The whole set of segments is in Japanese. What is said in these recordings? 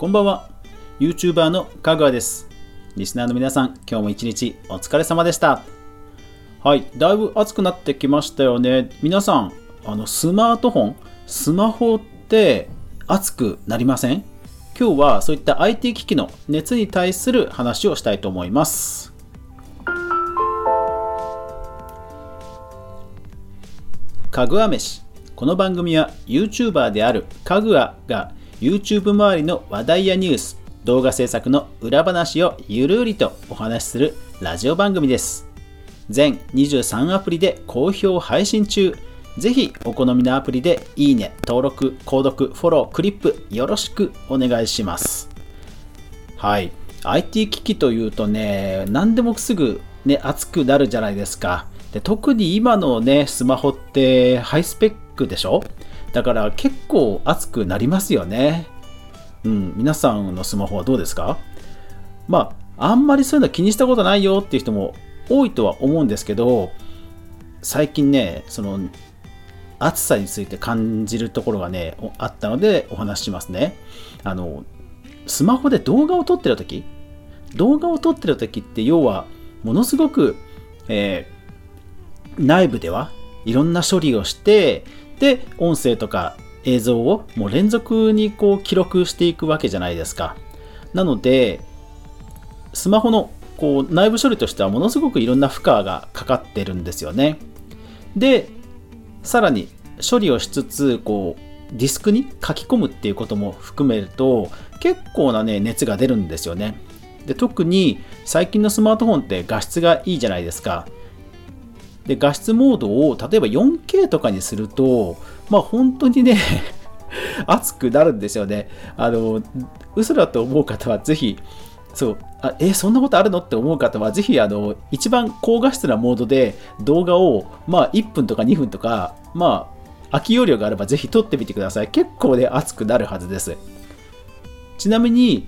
こんばんは。YouTuber のかぐわです。リスナーの皆さん今日も一日お疲れ様でした。はいだいぶ暑くなってきましたよね。皆さんあのスマートフォンスマホって熱くなりません？今日はそういった IT 機器の熱に対する話をしたいと思います。かぐわ飯。この番組は YouTuber であるかぐわが YouTube 周りの話題やニュース動画制作の裏話をゆるりとお話しするラジオ番組です。全23アプリで好評配信中。ぜひお好みのアプリでいいね、登録、購読、フォロー、クリップよろしくお願いします。はい。IT 機器というとね何でもすぐね熱くなるじゃないですか。で特に今のねスマホってハイスペックでしょ？だから結構熱くなりますよね。うん、皆さんのスマホはどうですか？まあ、あんまりそういうの気にしたことないよっていう人も多いとは思うんですけど、最近ね、その、暑さについて感じるところがね、あったのでお話ししますね。あの、スマホで動画を撮ってる時動画を撮ってる時って要は、ものすごく、えー、内部ではいろんな処理をして、で音声とか映像をもう連続にこう記録していくわけじゃないですか。なのでスマホのこう内部処理としてはものすごくいろんな負荷がかかってるんですよね。でさらに処理をしつつこうディスクに書き込むっていうことも含めると結構なね熱が出るんですよね。で特に最近のスマートフォンって画質がいいじゃないですか。で画質モードを例えば 4K とかにすると、まあ本当にね 熱くなるんですよね。あの、嘘だと思う方はぜひ、そう、あえ、そんなことあるのって思う方は、ぜひ、あの、一番高画質なモードで動画を、まあ、1分とか2分とか、まあ、空き容量があればぜひ撮ってみてください。結構ね、熱くなるはずです。ちなみに、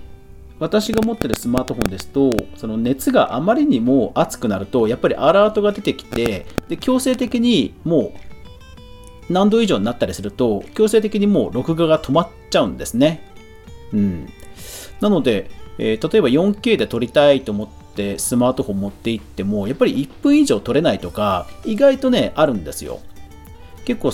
私が持ってるスマートフォンですと、その熱があまりにも熱くなると、やっぱりアラートが出てきて、で強制的にもう何度以上になったりすると、強制的にもう録画が止まっちゃうんですね。うん。なので、えー、例えば 4K で撮りたいと思ってスマートフォン持って行っても、やっぱり1分以上撮れないとか、意外とね、あるんですよ。結構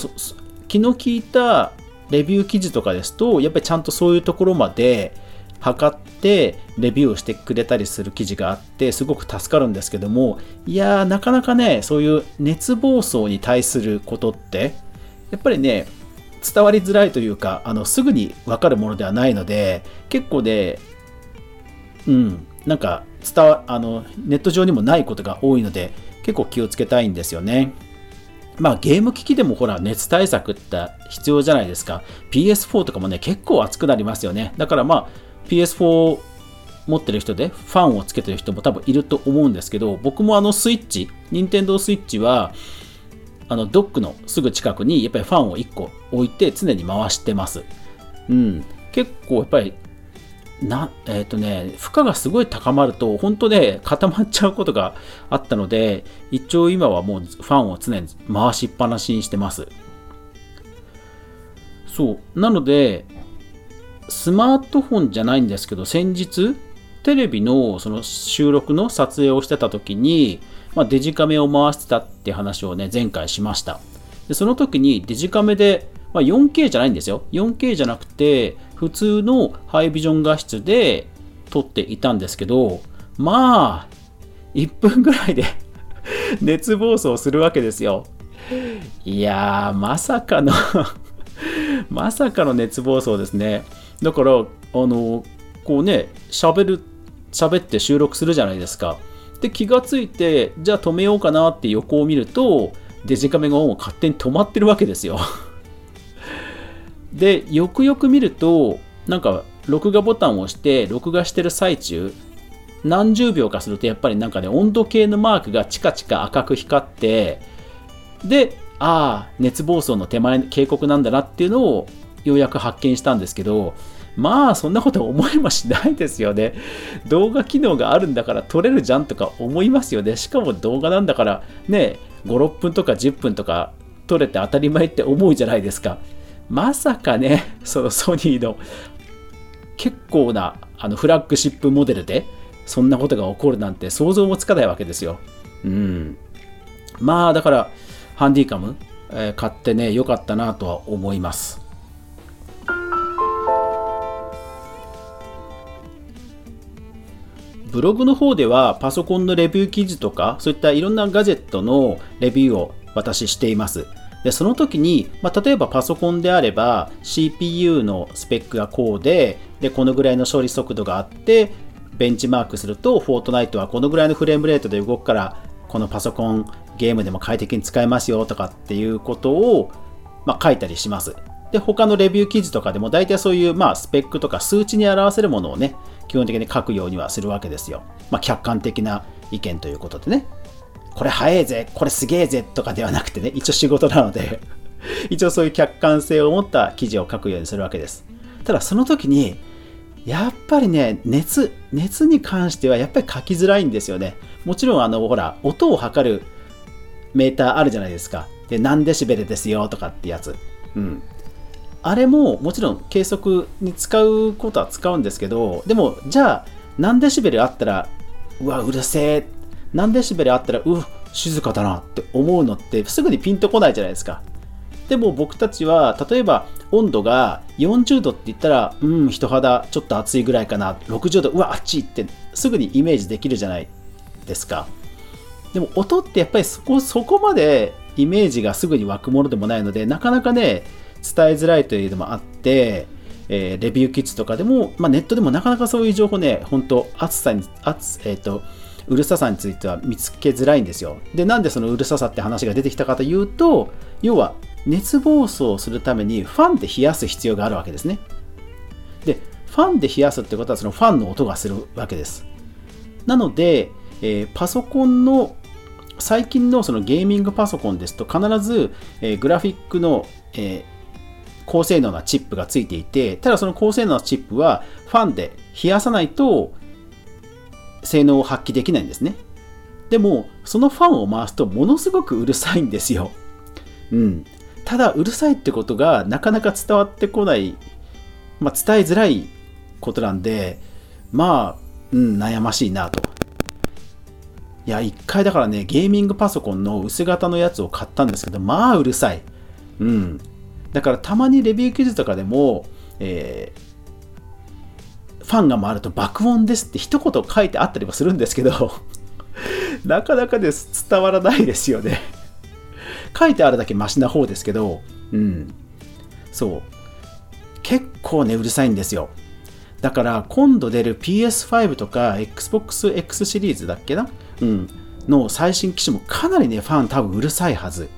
気の利いたレビュー記事とかですと、やっぱりちゃんとそういうところまで、測ってレビューをしてくれたりする記事があってすごく助かるんですけどもいやーなかなかねそういう熱暴走に対することってやっぱりね伝わりづらいというかあのすぐに分かるものではないので結構ねうんなんか伝わあのネット上にもないことが多いので結構気をつけたいんですよね。まあゲーム機器でもほら熱対策って必要じゃないですか。PS4 とかもね結構熱くなりますよね。だからまあ PS4 持ってる人でファンをつけてる人も多分いると思うんですけど僕もあのスイッチ任天堂スイッチはあのドックのすぐ近くにやっぱりファンを1個置いて常に回してます。うん。結構やっぱりなえっ、ー、とね負荷がすごい高まると本当ね固まっちゃうことがあったので一応今はもうファンを常に回しっぱなしにしてます。そう。なのでスマートフォンじゃないんですけど、先日、テレビのその収録の撮影をしてた時に、まあ、デジカメを回してたって話をね、前回しました。でその時にデジカメで、まあ、4K じゃないんですよ。4K じゃなくて、普通のハイビジョン画質で撮っていたんですけど、まあ、1分ぐらいで 熱暴走するわけですよ。いやー、まさかのまさかの熱暴走ですね。だから、あの、こうね、喋る、喋って収録するじゃないですか。で、気がついて、じゃあ止めようかなって横を見ると、デジカメがもう勝手に止まってるわけですよ。で、よくよく見ると、なんか、録画ボタンを押して、録画してる最中、何十秒かすると、やっぱりなんかね、温度計のマークがチカチカ赤く光って、で、ああ、熱暴走の手前の、警告なんだなっていうのをようやく発見したんですけど、まあそんなこと思いもしないですよね。動画機能があるんだから撮れるじゃんとか思いますよね。しかも動画なんだからね、5、6分とか10分とか撮れて当たり前って思うじゃないですか。まさかね、そのソニーの結構なあのフラッグシップモデルでそんなことが起こるなんて想像もつかないわけですよ。うん。まあだからハンディカム、えー、買ってね良かったなとは思います。ブログの方ではパソコンのレビュー記事とかそういったいろんなガジェットのレビューを私しています。でその時に、まあ、例えばパソコンであれば CPU のスペックがこうででこのぐらいの処理速度があってベンチマークするとフォートナイトはこのぐらいのフレームレートで動くからこのパソコンゲームでも快適に使えますよとかっていうことを、まあ、書いたりします。で、他のレビュー記事とかでも大体そういう、まあ、スペックとか数値に表せるものをね、基本的に書くようにはするわけですよ。まあ、客観的な意見ということでね。これ早いぜ、これすげえぜとかではなくてね、一応仕事なので 一応そういう客観性を持った記事を書くようにするわけです。ただその時に、やっぱりね、熱、熱に関してはやっぱり書きづらいんですよね。もちろんあの、ほら、音を測るメーターあるじゃないですか。で、何デシベルですよとかってやつ。うん。あれももちろん計測に使うことは使うんですけど、でも、じゃあ、何デシベルあったら、うわ、うるせえ。何デシベルあったら、うわ静かだなって思うのってすぐにピンとこないじゃないですか。でも僕たちは、例えば温度が40度って言ったら、うん、人肌ちょっと暑いぐらいかな。60度、うわ、暑いってすぐにイメージできるじゃないですか。でも音ってやっぱりそこ、そこまでイメージがすぐに湧くものでもないので、なかなかね、伝えづらいというのもあって、えー、レビューキッズとかでも、まあ、ネットでもなかなかそういう情報ね、本当暑さに、暑、えっ、ー、と、うるささについては見つけづらいんですよ。で、なんでそのうるささって話が出てきたかというと、要は熱暴走するためにファンで冷やす必要があるわけですね。で、ファンで冷やすってことはそのファンの音がするわけです。なので、えー、パソコンの最近のそのゲーミングパソコンですと必ず、えー、グラフィックの、えー、高性能なチップがついていて、ただその高性能なチップはファンで冷やさないと性能を発揮できないんですね。でも、そのファンを回すとものすごくうるさいんですよ。うん。ただ、うるさいってことがなかなか伝わってこない、まあ、伝えづらいことなんで、まあ、うん、悩ましいなと。いや、一回だからね、ゲーミングパソコンの薄型のやつを買ったんですけど、まあうるさい。うん。だからたまにレビュー記事とかでも、えー、ファンが回ると爆音ですって一言書いてあったりもするんですけど なかなかです伝わらないですよね書いてあるだけマシな方ですけど、うん。そう。結構ね、うるさいんですよ。だから今度出る PS5 とか Xbox X シリーズだっけな？うん。の最新機種もかなりね、ファン多分うるさいはず。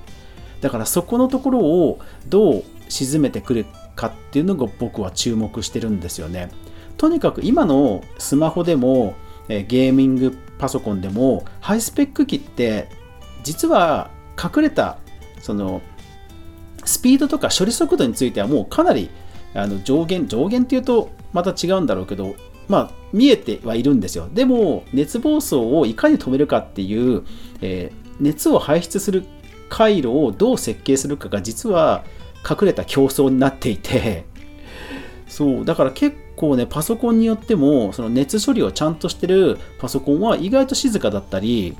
だからそこのところをどう沈めてくるかっていうのが僕は注目してるんですよね。とにかく今のスマホでもゲーミングパソコンでもハイスペック機って実は隠れたそのスピードとか処理速度についてはもうかなりあの上限上限っていうとまた違うんだろうけどまあ見えてはいるんですよでも熱暴走をいかに止めるかっていう、えー、熱を排出する回路をどう設計するかが実は隠れた競争になっていてそうだから結構ねパソコンによってもその熱処理をちゃんとしてるパソコンは意外と静かだったり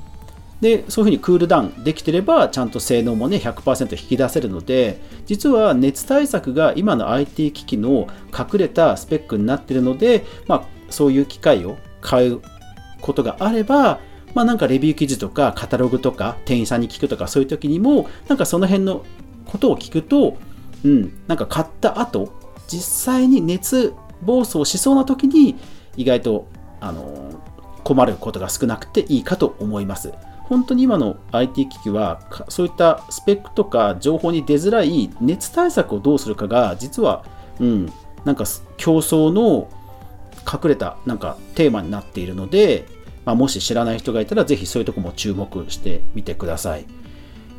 でそういうふうにクールダウンできてればちゃんと性能もね100%引き出せるので実は熱対策が今の IT 機器の隠れたスペックになってるので、まあ、そういう機械を買うことがあればまあなんかレビュー記事とかカタログとか店員さんに聞くとかそういう時にもなんかその辺のことを聞くとうんなんか買った後実際に熱暴走しそうな時に意外とあの困ることが少なくていいかと思います。本当に今の IT 機器はそういったスペックとか情報に出づらい熱対策をどうするかが実は、うん、なんか競争の隠れたなんかテーマになっているので、まあ、もし知らない人がいたらぜひそういうとこも注目してみてください。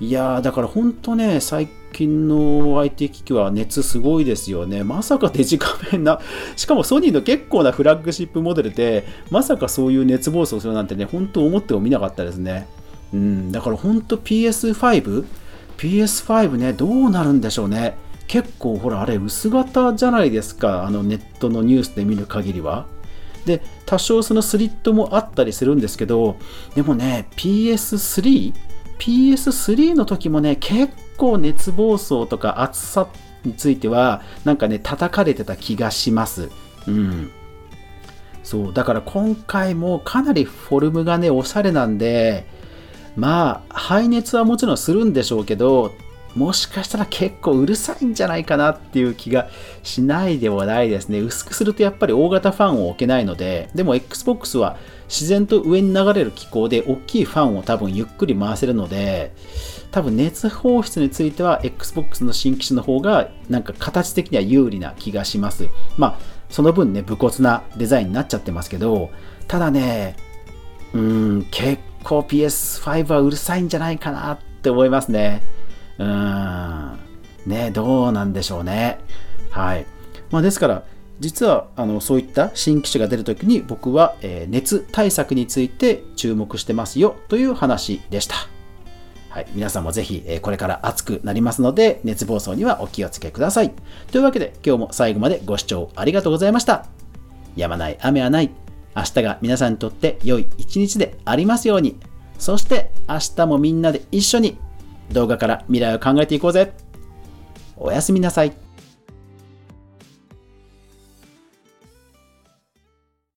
いやーだから本当ね最近の IT 機器は熱すごいですよね。まさかデジカメな、しかもソニーの結構なフラッグシップモデルで、まさかそういう熱暴走するなんてね、本当思ってもみなかったですね。うん、だから本当 PS5、PS5 ね、どうなるんでしょうね。結構ほらあれ薄型じゃないですかあのネットのニュースで見る限りはで多少そのスリットもあったりするんですけどでもね PS3 PS3 の時もね結構熱暴走とか熱さについてはなんかね叩かれてた気がします。うん。そうだから今回もかなりフォルムがねおしゃれなんでまあ排熱はもちろんするんでしょうけどもしかしたら結構うるさいんじゃないかなっていう気がしないでもないですね。薄くするとやっぱり大型ファンを置けないので、でも Xbox は自然と上に流れる機構で大きいファンを多分ゆっくり回せるので、多分熱放出については Xbox の新機種の方がなんか形的には有利な気がします。まあ、その分ね、武骨なデザインになっちゃってますけど、ただね、うーん、結構 PS5 はうるさいんじゃないかなって思いますね。うん、ね、どうなんでしょうね。はい。まあ、ですから、実はあのそういった新機種が出るときに僕は、えー、熱対策について注目してますよという話でした。はい、皆さんもぜひ、えー、これから暑くなりますので熱暴走にはお気をつけください。というわけで今日も最後までご視聴ありがとうございました。やまない雨はない。明日が皆さんにとって良い一日でありますように。そして明日もみんなで一緒に動画から未来を考えていこうぜ。おやすみなさい。